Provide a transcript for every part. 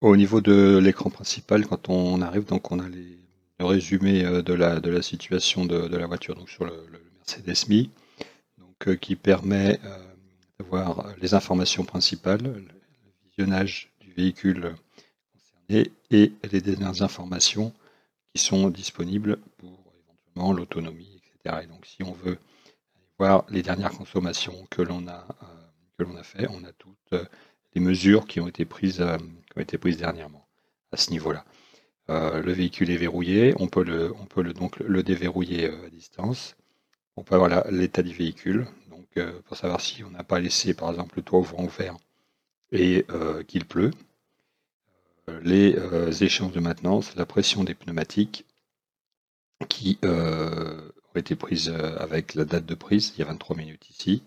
Au niveau de l'écran principal, quand on arrive, donc on a le résumé euh, de la, situation de, la voiture sur le, Mercedes Mi, euh, qui permet euh, d'avoir les informations principales, le visionnage du véhicule concerné et les dernières informations qui sont disponibles pour éventuellement l'autonomie, etc. Et donc si on veut voir les dernières consommations que l'on a, que l'on a fait, on a toutes mesures qui ont été prises ont été prises dernièrement à ce niveau-là. Euh, le véhicule est verrouillé, on peut, le, donc le déverrouiller euh, à distance. On peut avoir l'état du véhicule, donc euh, pour savoir si on n'a pas laissé par exemple le toit ouvrant ouvert et qu'il pleut. les échéances de maintenance, la pression des pneumatiques qui ont été prises avec la date de prise, il y a 23 minutes ici.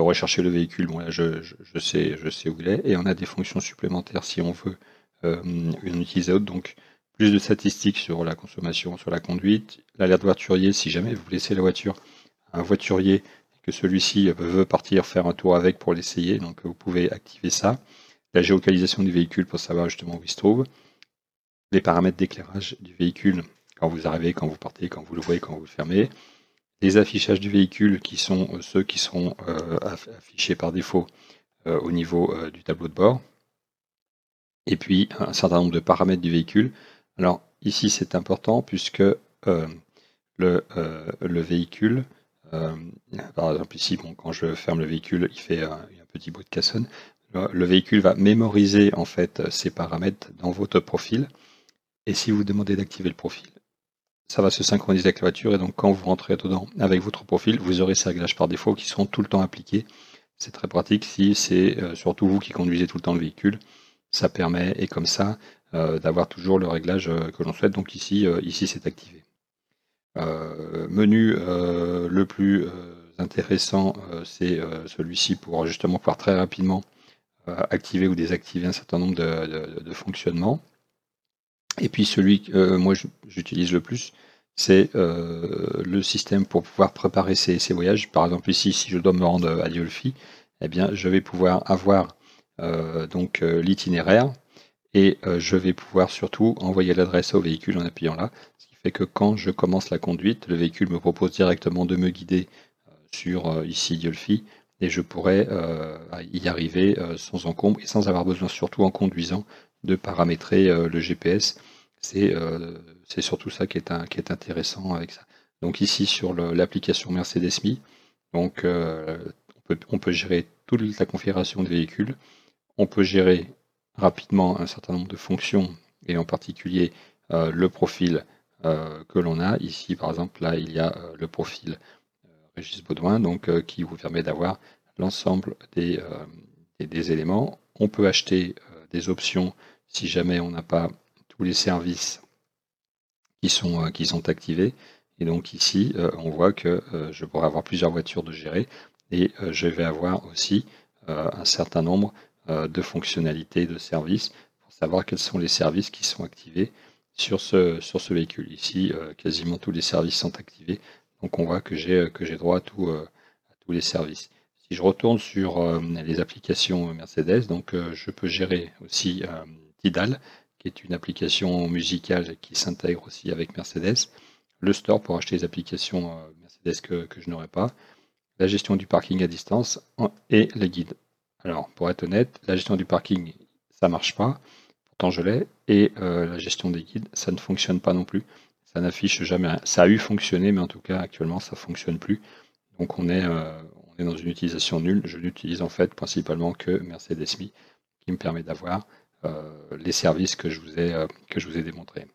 Rechercher le véhicule, bon là je, sais, je sais où il est, et on a des fonctions supplémentaires si on veut une utiliser autre. Donc plus de statistiques sur la consommation, sur la conduite, l'alerte voiturier, si jamais vous laissez la voiture à un voiturier et que celui-ci veut partir faire un tour avec pour l'essayer, donc vous pouvez activer ça. La géolocalisation du véhicule pour savoir justement où il se trouve. Les paramètres d'éclairage du véhicule quand vous arrivez, quand vous partez, quand vous l'ouvrez, quand vous le fermez. Les affichages du véhicule qui sont euh, ceux qui seront euh, affichés par défaut euh, au niveau du tableau de bord. Et puis un certain nombre de paramètres du véhicule. Alors ici c'est important puisque le, le, véhicule, par exemple ici quand je ferme le véhicule il fait un, petit bruit de cassonne, le, véhicule va mémoriser en fait ces paramètres dans votre profil. Et si vous demandez d'activer le profil, ça va se synchroniser avec la voiture et donc quand vous rentrez dedans avec votre profil, vous aurez ces réglages par défaut qui seront tout le temps appliqués. C'est très pratique si c'est surtout vous qui conduisez tout le temps le véhicule. Ça permet, et comme ça, euh, d'avoir toujours le réglage euh, que l'on souhaite. Donc ici, euh, ici c'est activé. menu le plus intéressant, c'est celui-ci pour justement pouvoir très rapidement activer ou désactiver un certain nombre de, fonctionnements. Et puis celui que moi j'utilise le plus, c'est le système pour pouvoir préparer ces, voyages. Par exemple ici, si je dois me rendre à Diolfi, eh bien je vais pouvoir avoir donc l'itinéraire et euh, je vais pouvoir surtout envoyer l'adresse au véhicule en appuyant là, ce qui fait que quand je commence la conduite, le véhicule me propose directement de me guider euh, sur euh, ici Diolfi et je pourrais y arriver sans encombre et sans avoir besoin, surtout en conduisant, de paramétrer le GPS. C'est surtout ça qui est, intéressant avec ça. Donc ici sur l'application Mercedes-Me, donc on peut, on peut gérer toute la configuration du véhicule, on peut gérer rapidement un certain nombre de fonctions et en particulier euh, le profil euh, que l'on a. Ici, par exemple, là, il y a euh, le profil Régis Baudouin, donc, qui vous permet d'avoir l'ensemble des, des, éléments. On peut acheter des options si jamais on n'a pas tous les services qui sont, qui sont activés. Et donc ici, on voit que je pourrais avoir plusieurs voitures de gérer et je vais avoir aussi un certain nombre euh, de fonctionnalités de services pour savoir quels sont les services qui sont activés sur ce, sur ce véhicule. Ici, euh, quasiment tous les services sont activés, donc on voit que j'ai euh, que j'ai droit à, tout, à tous les services. Si je retourne sur les applications Mercedes, donc je peux gérer aussi Tidal, qui est une application musicale qui s'intègre aussi avec Mercedes, le store pour acheter les applications Mercedes que, je n'aurais pas, la gestion du parking à distance et les guides. Alors, pour être honnête, la gestion du parking, ça marche pas. Pourtant, je l'ai. Et euh, la gestion des guides, ça ne fonctionne pas non plus. Ça n'affiche jamais rien. Ça a eu fonctionné, mais en tout cas, actuellement, ça fonctionne plus. Donc, on est, euh, on est dans une utilisation nulle. Je n'utilise en fait principalement que Mercedes Me, qui me permet d'avoir euh, les services que je vous ai, que je vous ai démontrés.